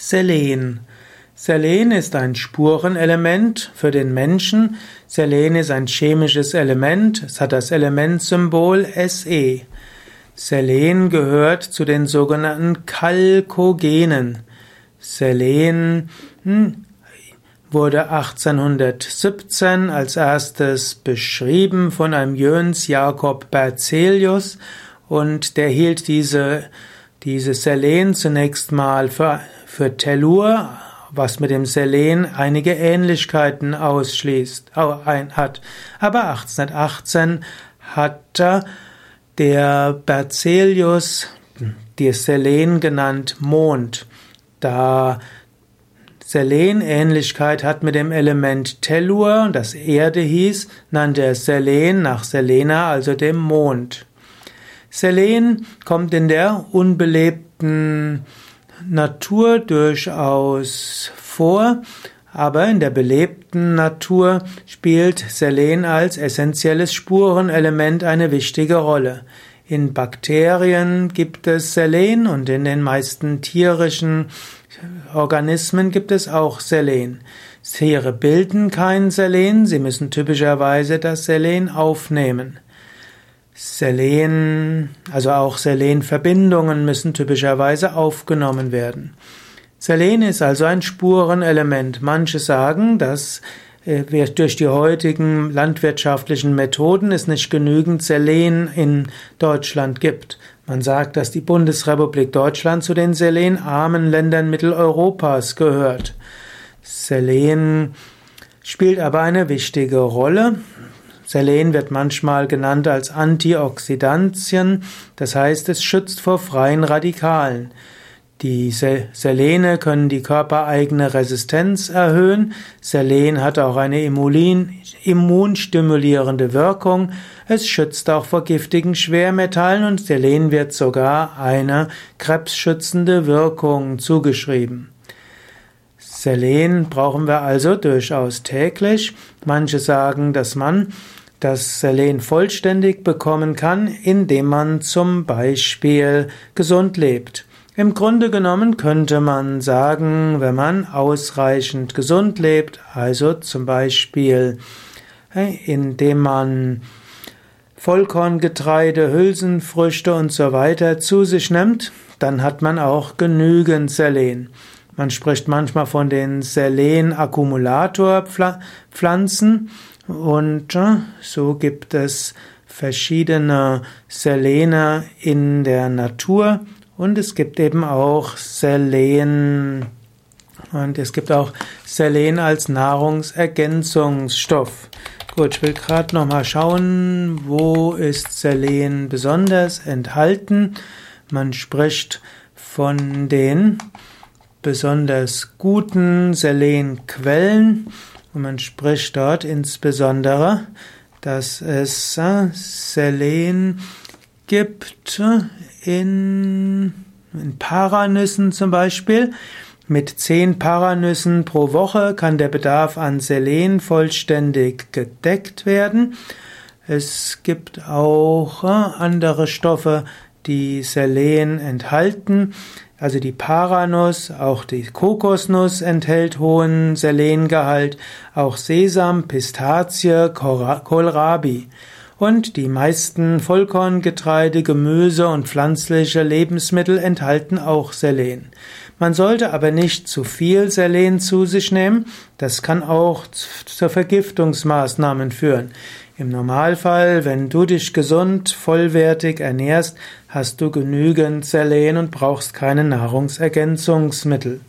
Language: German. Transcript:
Selen. Selen ist ein Spurenelement für den Menschen. Selen ist ein chemisches Element. Es hat das Elementsymbol Se. Selen gehört zu den sogenannten Chalkogenen. Selen hm, wurde 1817 als erstes beschrieben von einem Jöns Jakob Berzelius und der hielt diese dieses Selen zunächst mal für, für Tellur, was mit dem Selen einige Ähnlichkeiten ausschließt, hat. Aber 1818 hat der Berzelius die Selen genannt Mond, da Selen Ähnlichkeit hat mit dem Element Tellur, das Erde hieß, nannte er Selen nach Selena, also dem Mond. Selen kommt in der unbelebten Natur durchaus vor, aber in der belebten Natur spielt Selen als essentielles Spurenelement eine wichtige Rolle. In Bakterien gibt es Selen und in den meisten tierischen Organismen gibt es auch Selen. Tiere bilden kein Selen, sie müssen typischerweise das Selen aufnehmen. Selen, also auch Selenverbindungen müssen typischerweise aufgenommen werden. Selen ist also ein Spurenelement. Manche sagen, dass äh, durch die heutigen landwirtschaftlichen Methoden es nicht genügend Selen in Deutschland gibt. Man sagt, dass die Bundesrepublik Deutschland zu den selenarmen Ländern Mitteleuropas gehört. Selen spielt aber eine wichtige Rolle. Selen wird manchmal genannt als Antioxidantien, das heißt, es schützt vor freien Radikalen. Die Selene können die körpereigene Resistenz erhöhen. Selen hat auch eine immunstimulierende Wirkung. Es schützt auch vor giftigen Schwermetallen und Selen wird sogar eine krebsschützende Wirkung zugeschrieben. Selen brauchen wir also durchaus täglich. Manche sagen, dass man das Selen vollständig bekommen kann, indem man zum Beispiel gesund lebt. Im Grunde genommen könnte man sagen, wenn man ausreichend gesund lebt, also zum Beispiel indem man Vollkorngetreide, Hülsenfrüchte und so weiter zu sich nimmt, dann hat man auch genügend Selen. Man spricht manchmal von den Selen-Akkumulatorpflanzen. Und äh, so gibt es verschiedene Selene in der Natur und es gibt eben auch Selen und es gibt auch Selen als Nahrungsergänzungsstoff. Gut, ich will gerade noch mal schauen, wo ist Selen besonders enthalten. Man spricht von den besonders guten Selenquellen. Und man spricht dort insbesondere, dass es äh, Selen gibt in, in Paranüssen zum Beispiel. Mit zehn Paranüssen pro Woche kann der Bedarf an Selen vollständig gedeckt werden. Es gibt auch äh, andere Stoffe, die Selen enthalten. Also die Paranuss, auch die Kokosnuss enthält hohen Selengehalt, auch Sesam, Pistazie, Kohlrabi. Und die meisten Vollkorngetreide, Gemüse und pflanzliche Lebensmittel enthalten auch Selen. Man sollte aber nicht zu viel Selen zu sich nehmen, das kann auch zu Vergiftungsmaßnahmen führen. Im Normalfall, wenn du dich gesund, vollwertig ernährst, hast du genügend Selen und brauchst keine Nahrungsergänzungsmittel.